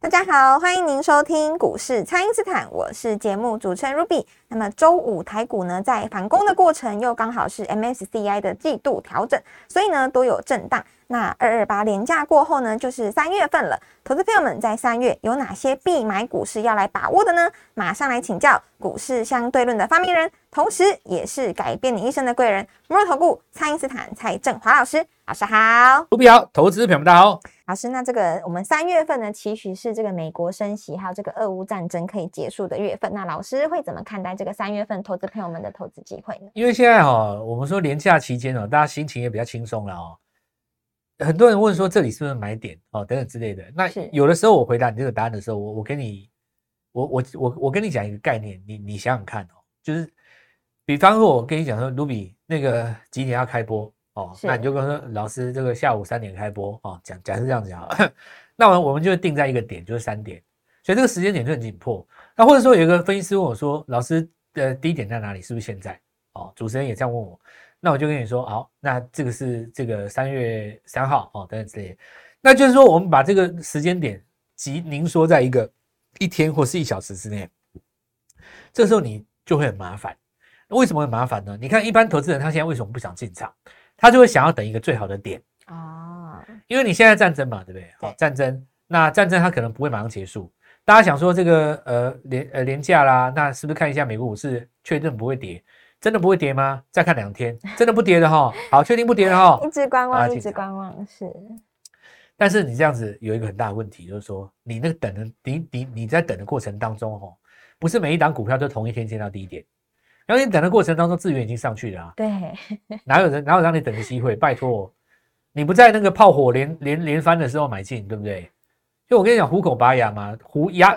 大家好，欢迎您收听股市蔡因斯坦，我是节目主持人 Ruby。那么周五台股呢，在反攻的过程，又刚好是 MSCI 的季度调整，所以呢都有震荡。那二二八连假过后呢，就是三月份了。投资朋友们在三月有哪些必买股市要来把握的呢？马上来请教股市相对论的发明人，同时也是改变你一生的贵人——摩尔投顾蔡英斯坦蔡振华老师。老师好，卢比好，投资朋友们大家好。老师，那这个我们三月份呢，其实是这个美国升息，还有这个俄乌战争可以结束的月份。那老师会怎么看待这个三月份投资朋友们的投资机会呢？因为现在哈，我们说年假期间哦，大家心情也比较轻松了哦。很多人问说这里是不是买点哦等等之类的。那有的时候我回答你这个答案的时候，我我跟你，我我我我跟你讲一个概念，你你想想看哦，就是比方说我跟你讲说，卢比那个几点要开播哦，那你就跟说老师这个下午三点开播哦，讲假设这样子啊，那我我们就定在一个点，就是三点，所以这个时间点就很紧迫。那或者说有一个分析师问我说，老师的低点在哪里？是不是现在？哦，主持人也这样问我。那我就跟你说，好，那这个是这个三月三号哦，等等之类，那就是说我们把这个时间点集凝缩在一个一天或是一小时之内，这时候你就会很麻烦。为什么很麻烦呢？你看一般投资人他现在为什么不想进场？他就会想要等一个最好的点啊，因为你现在战争嘛，对不对？好，战争，那战争它可能不会马上结束。大家想说这个呃廉呃廉价啦，那是不是看一下美国股市确认不会跌？真的不会跌吗？再看两天，真的不跌的哈。好，确定不跌的哈。一直观望，一直观望是。但是你这样子有一个很大的问题，就是说你那个等的，你你你在等的过程当中哈，不是每一档股票都同一天见到低点。然后你等的过程当中，资源已经上去了啊。对。哪有人哪有让你等的机会？拜托，你不在那个炮火连连连番的时候买进，对不对？就我跟你讲，虎口拔牙嘛，虎牙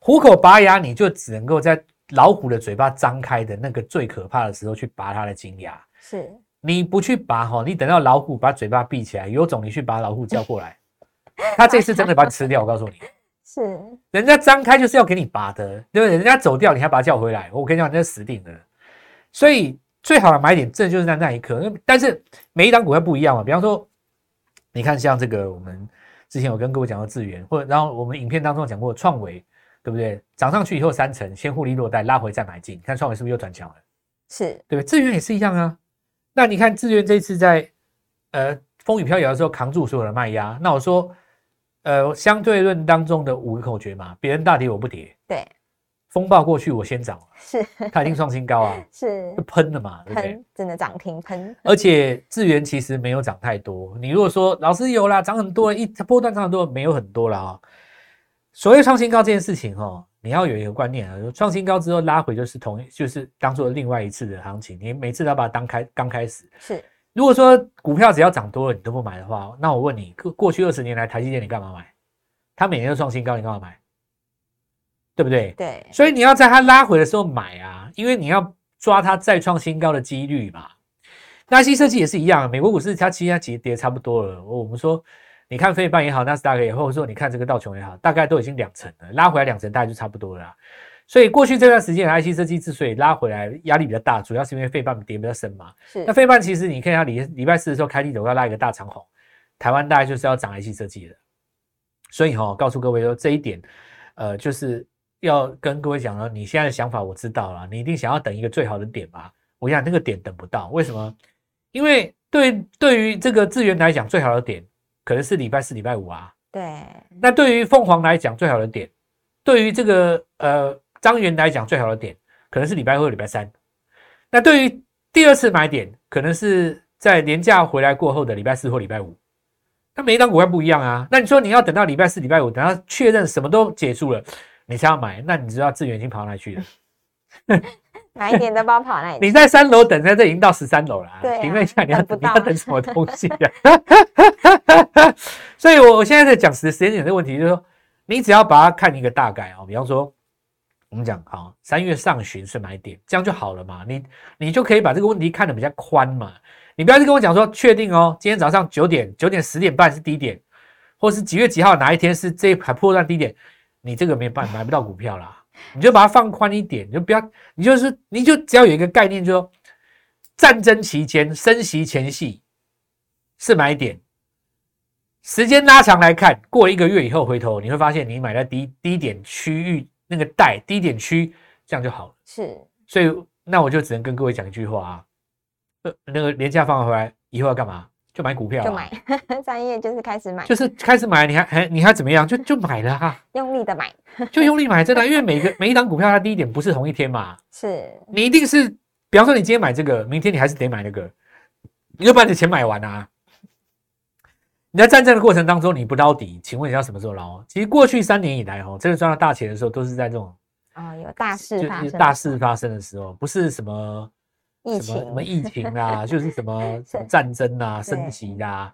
虎口拔牙，你就只能够在。老虎的嘴巴张开的那个最可怕的时候去拔它的金牙，是你不去拔哈，你等到老虎把嘴巴闭起来，有种你去把老虎叫过来，他这次真的把你吃掉，我告诉你，是人家张开就是要给你拔的，对不对？人家走掉你还把它叫回来，我跟你讲，那死定了。所以最好的买点，正就是在那一刻。但是每一档股票不一样嘛，比方说，你看像这个，我们之前有跟各位讲过智源，或者然后我们影片当中讲过创维。对不对？涨上去以后三成，先获利落袋，拉回再买进。你看创维是不是又转强了？是，对不对？资源也是一样啊。那你看资源这次在呃风雨飘摇的时候扛住所有的卖压。那我说，呃相对论当中的五个口诀嘛，别人大跌我不跌。对，风暴过去我先涨。是，它已经创新高啊。是，就喷了嘛，对不对？真的涨停喷。而且资源其实没有涨太多。你如果说老师有啦，涨很多，一波段涨很多，没有很多了啊。所谓创新高这件事情，哦，你要有一个观念啊，创新高之后拉回就是同，就是当做另外一次的行情，你每次都要把它当开刚开始。是，如果说股票只要涨多了你都不买的话，那我问你，过过去二十年来台积电你干嘛买？它每年都创新高，你干嘛买？对不对？对。所以你要在它拉回的时候买啊，因为你要抓它再创新高的几率嘛。那新设计也是一样，美国股市它其实其实跌差不多了，我们说。你看飞半也好，纳斯达克也好，或者说你看这个道琼也好，大概都已经两成了，拉回来两成大概就差不多了。所以过去这段时间，IC 设计之所以拉回来压力比较大，主要是因为费半跌比较深嘛。是。那费半其实你看一下礼礼拜四的时候开低走要拉一个大长红，台湾大概就是要涨 IC 设计的。所以哈，告诉各位说这一点，呃，就是要跟各位讲了，你现在的想法我知道了，你一定想要等一个最好的点吧？我想那个点等不到，为什么？因为对对于这个资源来讲，最好的点。可能是礼拜四、礼拜五啊。对。那对于凤凰来讲，最好的点；对于这个呃张元来讲，最好的点可能是礼拜二、礼拜三。那对于第二次买点，可能是在年假回来过后的礼拜四或礼拜五。那每一张股票不一样啊。那你说你要等到礼拜四、礼拜五，等到确认什么都结束了，你才要买，那你知道资源已经跑哪去了？哪一点的包跑那里？你在三楼等，在这已经到十三楼了。对，请问一下，你要你要等什么东西啊？所以，我我现在在讲时时间点的问题，就是说，你只要把它看一个大概啊，比方说我们讲好三月上旬是买点，这样就好了嘛。你你就可以把这个问题看得比较宽嘛。你不要去跟我讲说确定哦，今天早上九点、九点十点半是低点，或是几月几号哪一天是这一排破断低点，你这个没办法买不到股票啦。你就把它放宽一点，你就不要，你就是你就只要有一个概念，就说战争期间升息前夕是买点，时间拉长来看，过一个月以后回头，你会发现你买在低低点区域那个带低点区，这样就好了。是，所以那我就只能跟各位讲一句话啊。呃，那个廉价放回来以后要干嘛？就买股票，就买。三月就是开始买，就是开始买。你还还你还怎么样？就就买了哈，用力的买，就用力买，真的。因为每个每一档股票它低点不是同一天嘛，是你一定是，比方说你今天买这个，明天你还是得买那个，你就把你的钱买完啊。你在战争的过程当中你不捞底，请问你要什么时候捞？其实过去三年以来哦，真的赚到大钱的时候都是在这种啊有大事发生大事发生的时候，不是什么。疫情什么疫情啊，就是什么 什么战争啊、升级啊，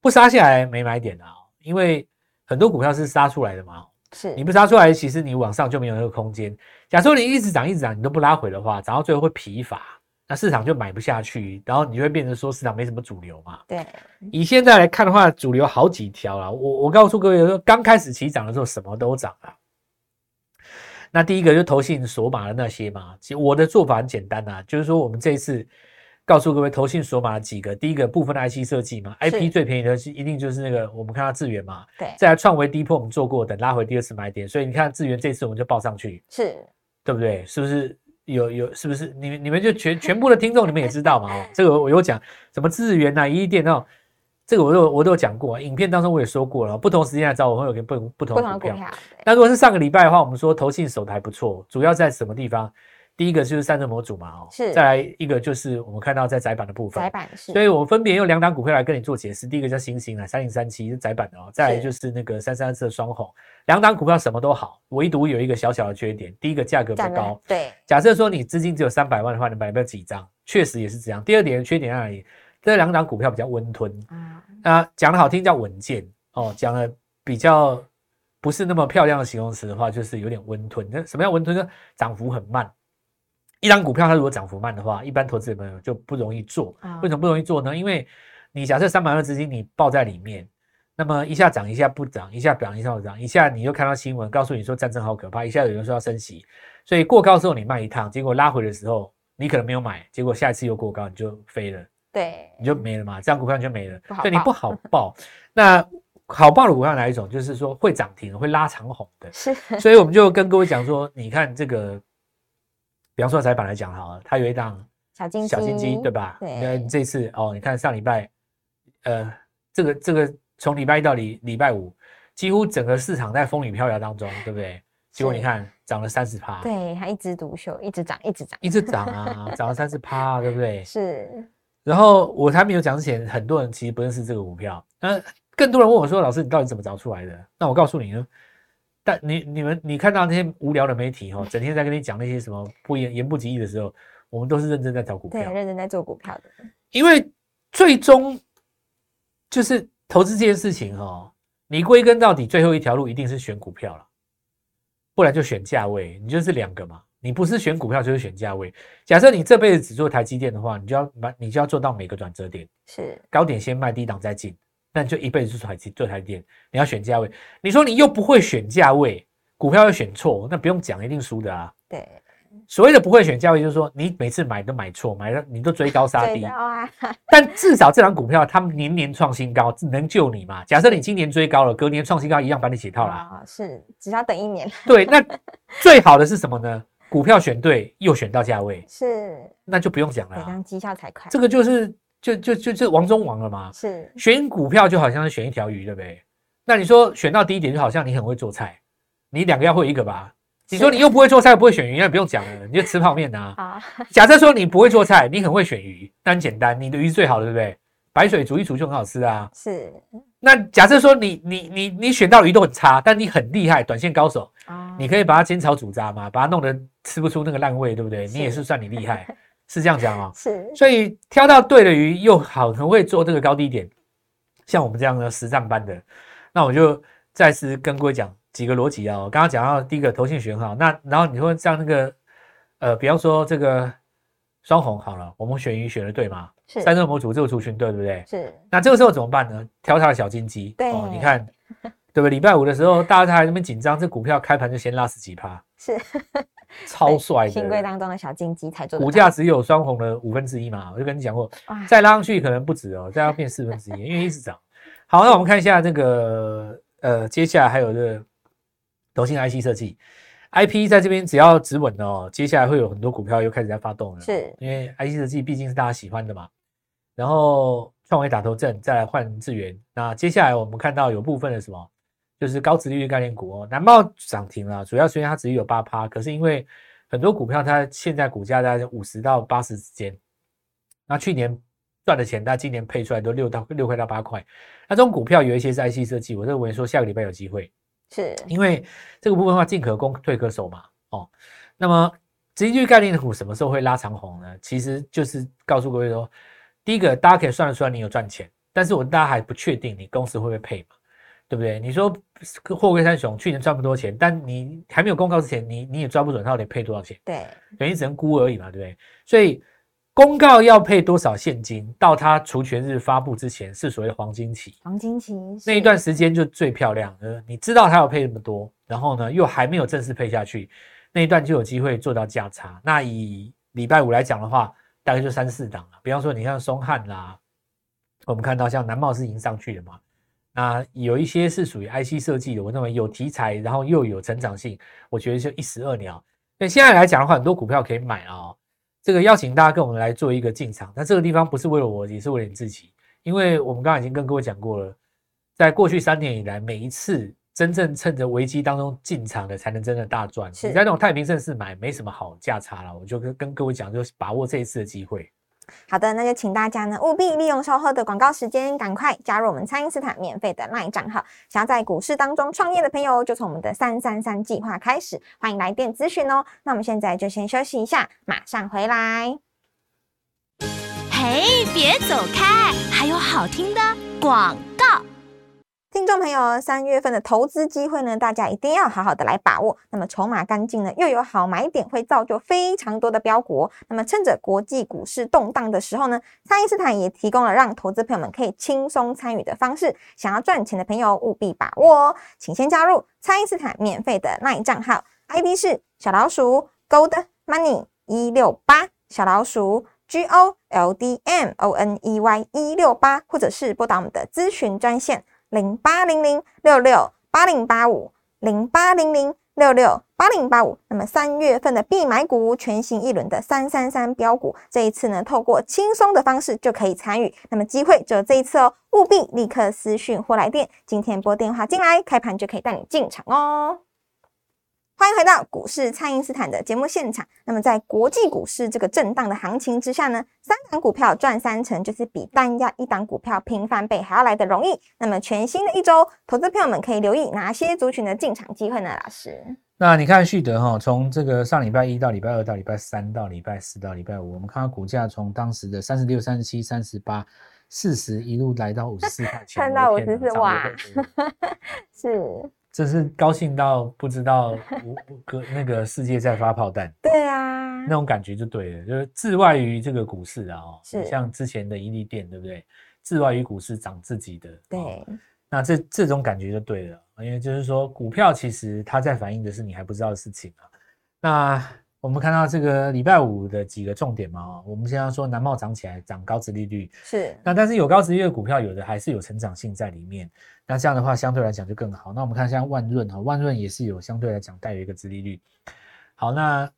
不杀下来没买点啊，因为很多股票是杀出来的嘛。是，你不杀出来，其实你往上就没有那个空间。假设你一直涨、一直涨，你都不拉回的话，涨到最后会疲乏，那市场就买不下去，然后你就会变成说市场没什么主流嘛。对，以现在来看的话，主流好几条了。我我告诉各位说，刚开始起涨的时候，什么都涨啊。那第一个就投信锁码的那些嘛，其实我的做法很简单呐，就是说我们这一次告诉各位投信锁码几个，第一个部分的 IC 设计嘛，IP 最便宜的是一定就是那个我们看到智源嘛，对，再来创维低破我们做过，等拉回第二次买点，所以你看智源这次我们就报上去，是，对不对？是不是有有是不是你你们就全全部的听众你们也知道嘛？哦，这个我有讲什么智源呐、一电那种。这个我都我都有讲过，影片当中我也说过了，不同时间来找我会有个不不同的股票。那如果是上个礼拜的话，我们说投信手台不错，主要在什么地方？第一个就是散热模组嘛，哦，是。再来一个就是我们看到在窄板的部分，窄板是。所以我分别用两档股票来跟你做解释。第一个叫星星啊，三零三七是窄板的哦。再来就是那个三三四的双红，两档股票什么都好，唯独有一个小小的缺点，第一个价格不高。对。假设说你资金只有三百万的话，你买不了几张，确实也是这样。第二点缺点在哪里？这两档股票比较温吞啊。啊，讲的好听叫稳健哦，讲的比较不是那么漂亮的形容词的话，就是有点温吞。那什么叫温吞呢？涨幅很慢。一张股票它如果涨幅慢的话，一般投资朋友就不容易做。为什么不容易做呢？因为你假设三百万资金你抱在里面，那么一下涨一下不涨，一下涨一下不涨，一下你又看到新闻告诉你说战争好可怕，一下有人说要升息，所以过高之后你卖一趟，结果拉回的时候你可能没有买，结果下一次又过高你就飞了。对，你就没了嘛，这样股票就没了，所以你不好报。那好报的股票哪一种？就是说会涨停、会拉长红的。是，所以我们就跟各位讲说，你看这个，比方说财板来讲好了，它有一档小金小金鸡，对吧？对。那这次哦，你看上礼拜，呃，这个这个从礼拜一到礼礼拜五，几乎整个市场在风雨飘摇当中，对不对？结果你看涨了三十趴，对，它一枝独秀，一直涨，一直涨，一直涨啊，涨了三十趴，对不对？是。然后我还没有讲之前，很多人其实不认识这个股票。那更多人问我说：“老师，你到底怎么找出来的？”那我告诉你呢，但你你们你看到那些无聊的媒体哈，整天在跟你讲那些什么不言言不及义的时候，我们都是认真在找股票，对，认真在做股票的。因为最终就是投资这件事情哈，你归根到底，最后一条路一定是选股票了，不然就选价位，你就是两个嘛。你不是选股票就是选价位。假设你这辈子只做台积电的话，你就要买，你就要做到每个转折点，是高点先卖，低档再进，那你就一辈子做台积做台电。你要选价位，你说你又不会选价位，股票又选错，那不用讲，一定输的啊。对，所谓的不会选价位，就是说你每次买都买错，买了你都追高杀低。但至少这张股票它年年创新高，能救你嘛？假设你今年追高了，隔年创新高一样把你解套啦。啊，是，只要等一年。对，那最好的是什么呢？股票选对又选到价位，是那就不用讲了，这样绩效才快。这个就是就就就就王中王了嘛。是选股票就好像是选一条鱼，对不对？那你说选到低点就好像你很会做菜，你两个要会一个吧？你说你又不会做菜，不会选鱼，那不用讲了，你就吃泡面呐。啊，假设说你不会做菜，你很会选鱼，那很简单，你的鱼是最好的，对不对？白水煮一煮就很好吃啊。是。那假设说你你你你选到鱼都很差，但你很厉害，短线高手啊，你可以把它煎炒煮炸嘛，把它弄得吃不出那个烂味，对不对？你也是算你厉害，是这样讲啊。是，所以挑到对的鱼又好，很会做这个高低点，像我们这样的实战班的，那我就再次跟各位讲，几个逻辑啊，我刚刚讲到第一个投性选好，那然后你说像那个呃，比方说这个双红好了，我们选鱼选的对吗？是三热模组这个族群对不对？是。那这个时候怎么办呢？挑它的小金鸡。对，哦你看，对不对？礼拜五的时候，大家还那边紧张，这股票开盘就先拉十几趴，是超 帅的。新贵当中的小金鸡才做。股价只有双红的五分之一嘛，我就跟你讲过，再拉上去可能不止哦，再要变四分之一，因为一直涨。好，那我们看一下这个呃，接下来还有这个投信 IC 设计。I P 在这边只要止稳哦，接下来会有很多股票又开始在发动了。是，因为 I C 设计毕竟是大家喜欢的嘛。然后创维打头阵，再来换智源。那接下来我们看到有部分的什么，就是高值利率概念股哦，南茂涨停了，主要虽然它只有八趴，可是因为很多股票它现在股价在五十到八十之间，那去年赚的钱，它今年配出来都六到六块到八块。那这种股票有一些是 I C 设计，我认为说下个礼拜有机会。是因为这个部分的话，进可攻，退可守嘛。哦，那么直利率概念股什么时候会拉长红呢？其实就是告诉各位说，第一个大家可以算得出来你有赚钱，但是我大家还不确定你公司会不会配嘛，对不对？你说货柜三雄去年赚不多钱，但你还没有公告之前，你你也抓不准它到底配多少钱，对，等于只能估而已嘛，对不对？所以。公告要配多少现金，到它除权日发布之前是所谓的黄金期。黄金期那一段时间就最漂亮，呃，你知道它要配那么多，然后呢又还没有正式配下去，那一段就有机会做到价差。那以礼拜五来讲的话，大概就三四档了。比方说，你像松汉啦，我们看到像南茂是已经上去的嘛，那有一些是属于 IC 设计的，我认为有题材，然后又有成长性，我觉得就一石二鸟。那现在来讲的话，很多股票可以买啊。这个邀请大家跟我们来做一个进场，那这个地方不是为了我，也是为了你自己，因为我们刚刚已经跟各位讲过了，在过去三年以来，每一次真正趁着危机当中进场的，才能真的大赚。你在那种太平盛世买，没什么好价差了。我就跟跟各位讲，就是把握这一次的机会。好的，那就请大家呢务必利用稍后的广告时间，赶快加入我们蔡因斯坦免费的 LINE 账号。想要在股市当中创业的朋友，就从我们的三三三计划开始，欢迎来电咨询哦。那我们现在就先休息一下，马上回来。嘿，别走开，还有好听的广告。听众朋友，三月份的投资机会呢，大家一定要好好的来把握。那么筹码干净呢，又有好买点，会造就非常多的标股。那么趁着国际股市动荡的时候呢，蔡因斯坦也提供了让投资朋友们可以轻松参与的方式。想要赚钱的朋友务必把握哦，请先加入蔡因斯坦免费的 LINE 账号，ID 是小老鼠 Gold Money 一六八，小老鼠 G O L D M O N E Y 一六八，或者是拨打我们的咨询专线。零八零零六六八零八五，零八零零六六八零八五。那么三月份的必买股，全新一轮的三三三标股，这一次呢，透过轻松的方式就可以参与。那么机会只有这一次哦，务必立刻私讯或来电，今天拨电话进来，开盘就可以带你进场哦。欢迎回到股市，蔡因斯坦的节目现场。那么，在国际股市这个震荡的行情之下呢，三档股票赚三成，就是比单压一档股票平翻倍还要来的容易。那么，全新的一周，投资朋友们可以留意哪些族群的进场机会呢？老师，那你看旭德哈，从这个上礼拜一到礼拜二到礼拜三到礼拜四到礼拜五，我们看到股价从当时的三十六、三十七、三十八、四十一路来到五十四块钱，看到五十四哇，是。这是高兴到不知道 隔那个世界在发炮弹，对啊，那种感觉就对了，就是置外于这个股市啊，是像之前的伊利店，对不对？置外于股市涨自己的，对，那这这种感觉就对了，因为就是说股票其实它在反映的是你还不知道的事情啊。那我们看到这个礼拜五的几个重点嘛，我们现在说南茂涨起来，涨高值利率是，那但是有高值利率的股票，有的还是有成长性在里面。那这样的话，相对来讲就更好。那我们看像万润哈，万润也是有相对来讲带有一个值利率。好，那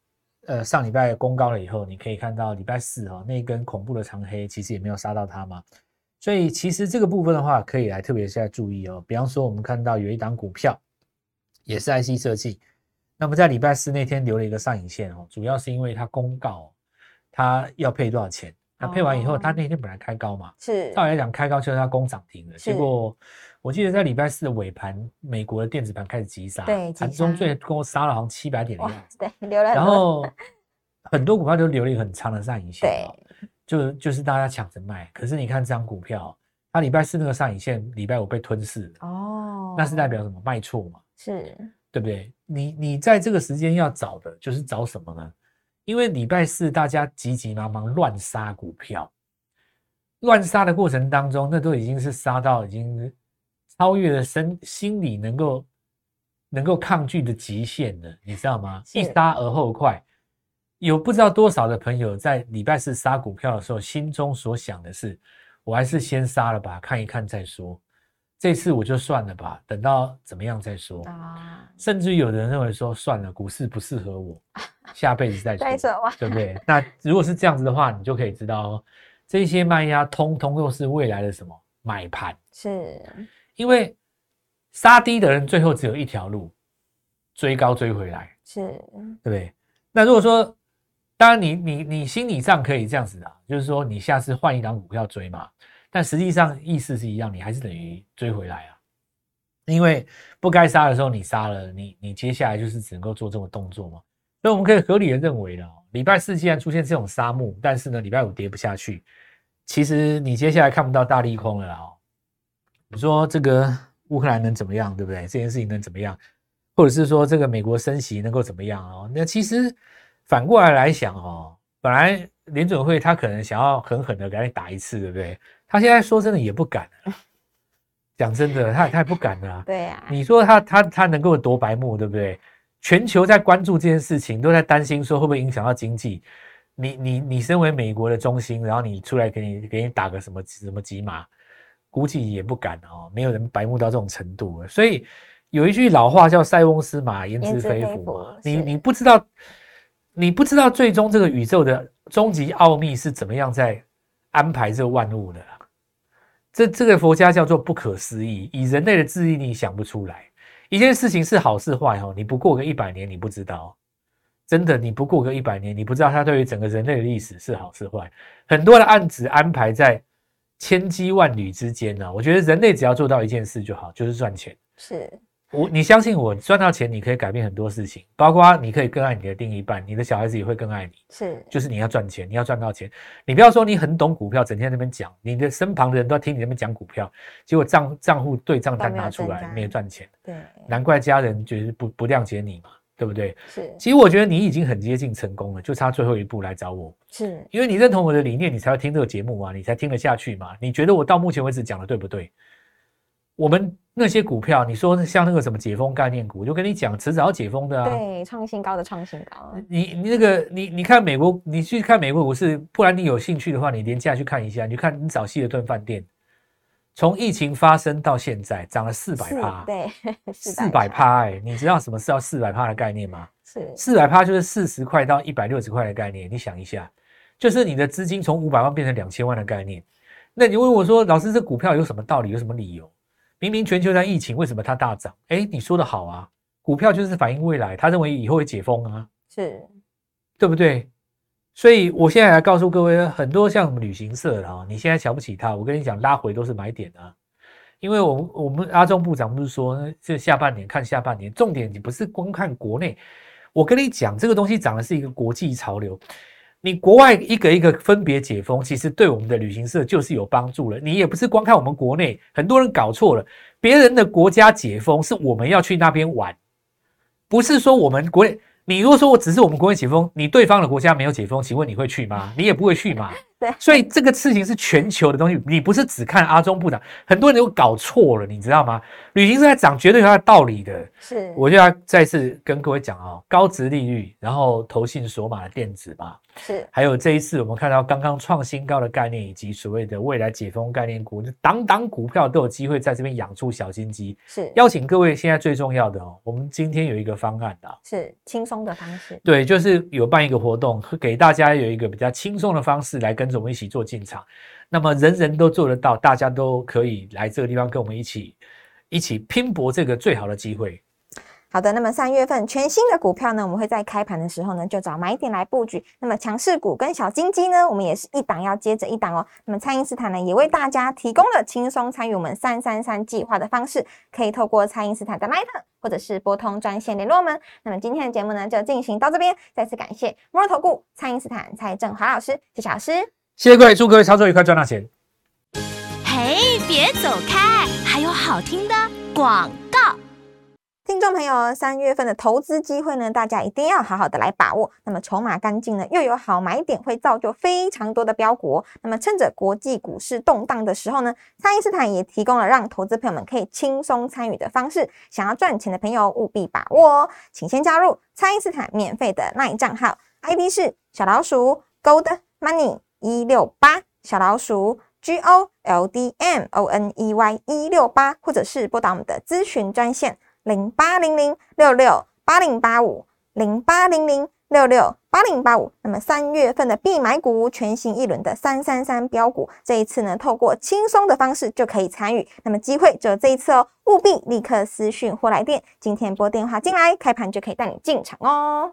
呃上礼拜攻高了以后，你可以看到礼拜四哈那根恐怖的长黑，其实也没有杀到它嘛。所以其实这个部分的话，可以来特别在注意哦。比方说，我们看到有一档股票也是 IC 设计，那么在礼拜四那天留了一个上影线哦，主要是因为它公告它要配多少钱。它配完以后，它那天本来开高嘛，是照理来讲开高就是它攻涨停的，结果。我记得在礼拜四的尾盘，美国的电子盘开始急杀，对，盘中最高杀了好像七百点的样子，对，留了。然后 很多股票都留了一个很长的上影线，对，就就是大家抢着卖。可是你看这张股票，它礼拜四那个上影线，礼拜五被吞噬了，哦，那是代表什么？卖错嘛，是对不对？你你在这个时间要找的就是找什么呢？因为礼拜四大家急急忙忙乱杀股票，乱杀的过程当中，那都已经是杀到已经超越了身心理能够能够抗拒的极限了，你知道吗？一杀而后快，有不知道多少的朋友在礼拜四杀股票的时候，心中所想的是，我还是先杀了吧，看一看再说。这次我就算了吧，等到怎么样再说啊。甚至有人认为说，算了，股市不适合我，下辈子再说，对不对？那如果是这样子的话，你就可以知道，这些卖压通通都是未来的什么买盘？是，因为杀低的人最后只有一条路，追高追回来，是对不对？那如果说，当然你你你心理上可以这样子的，就是说你下次换一档股票追嘛。但实际上意思是一样，你还是等于追回来啊，因为不该杀的时候你杀了，你你接下来就是只能够做这种动作嘛。所以我们可以合理的认为了，礼拜四既然出现这种杀木，但是呢礼拜五跌不下去，其实你接下来看不到大利空了哦。你说这个乌克兰能怎么样，对不对？这件事情能怎么样？或者是说这个美国升息能够怎么样哦？那其实反过来来想哦，本来联准会他可能想要狠狠的给你打一次，对不对？他现在说真的也不敢了，讲真的，他他也不敢了。对呀，你说他他他能够夺白目，对不对？全球在关注这件事情，都在担心说会不会影响到经济。你你你身为美国的中心，然后你出来给你给你打个什么什么几码，估计也不敢哦。没有人白目到这种程度。所以有一句老话叫“塞翁失马，焉知非福”嘛。你你不知道，你不知道最终这个宇宙的终极奥秘是怎么样在安排这万物的。这这个佛家叫做不可思议，以人类的智力你想不出来。一件事情是好是坏哦，你不过个一百年你不知道，真的你不过个一百年你不知道它对于整个人类的历史是好是坏。很多的案子安排在千机万缕之间呢，我觉得人类只要做到一件事就好，就是赚钱。是。我你相信我，赚到钱你可以改变很多事情，包括你可以更爱你的另一半，你的小孩子也会更爱你。是，就是你要赚钱，你要赚到钱。你不要说你很懂股票，整天那边讲，你的身旁的人都要听你那边讲股票，结果账账户对账单拿出来没有赚钱。对，难怪家人觉得不不谅解你嘛，对不对？是。其实我觉得你已经很接近成功了，就差最后一步来找我。是，因为你认同我的理念，你才会听这个节目嘛，你才听得下去嘛。你觉得我到目前为止讲的对不对？我们。那些股票，你说像那个什么解封概念股，我就跟你讲，迟早要解封的啊。对，创新高的创新高。你你那个你你看美国，你去看美国股市，不然你有兴趣的话，你连假去看一下。你看，你找希尔顿饭店，从疫情发生到现在涨了四百趴，对，四百趴哎，你知道什么是叫四百趴的概念吗？是四百趴就是四十块到一百六十块的概念。你想一下，就是你的资金从五百万变成两千万的概念。那你问我说，老师，这股票有什么道理？有什么理由？明明全球在疫情，为什么它大涨？哎，你说的好啊，股票就是反映未来，他认为以后会解封啊，是，对不对？所以我现在来告诉各位，很多像什么旅行社的啊，你现在瞧不起它，我跟你讲，拉回都是买点啊。因为我我们阿中部长不是说，这下半年看下半年，重点你不是光看国内，我跟你讲，这个东西涨的是一个国际潮流。你国外一个一个分别解封，其实对我们的旅行社就是有帮助了。你也不是光看我们国内，很多人搞错了，别人的国家解封是我们要去那边玩，不是说我们国内。你如果说我只是我们国内解封，你对方的国家没有解封，请问你会去吗？你也不会去嘛。对，所以这个事情是全球的东西，你不是只看阿中部长，很多人都搞错了，你知道吗？旅行社在涨，绝对有它的道理的。是，我就要再次跟各位讲啊，高值利率，然后投信索马的电子嘛，是，还有这一次我们看到刚刚创新高的概念，以及所谓的未来解封概念股，就档档股票都有机会在这边养出小金鸡。是，邀请各位，现在最重要的哦，我们今天有一个方案的，是轻松的方式。对，就是有办一个活动，给大家有一个比较轻松的方式来跟着我们一起做进。场，那么人人都做得到，大家都可以来这个地方跟我们一起一起拼搏这个最好的机会。好的，那么三月份全新的股票呢，我们会在开盘的时候呢就找买点来布局。那么强势股跟小金鸡呢，我们也是一档要接着一档哦。那么蔡英斯坦呢也为大家提供了轻松参与我们三三三计划的方式，可以透过蔡英斯坦的 Line 或者是拨通专线联络我们。那么今天的节目呢就进行到这边，再次感谢摩尔投顾蔡英斯坦蔡振华老师，谢谢老师。谢谢各位，祝各位操作愉快，赚大钱！嘿，别走开，还有好听的广告。听众朋友，三月份的投资机会呢，大家一定要好好的来把握。那么筹码干净呢，又有好买点，会造就非常多的标股。那么趁着国际股市动荡的时候呢，蔡因斯坦也提供了让投资朋友们可以轻松参与的方式。想要赚钱的朋友务必把握哦，请先加入蔡因斯坦免费的那一账号，ID 是小老鼠 Gold Money 一六八，小老鼠 G O L D M O N E Y 一六八，或者是拨打我们的咨询专线。零八零零六六八零八五，零八零零六六八零八五。那么三月份的必买股，全新一轮的三三三标股，这一次呢，透过轻松的方式就可以参与。那么机会只有这一次哦，务必立刻私讯或来电，今天拨电话进来，开盘就可以带你进场哦。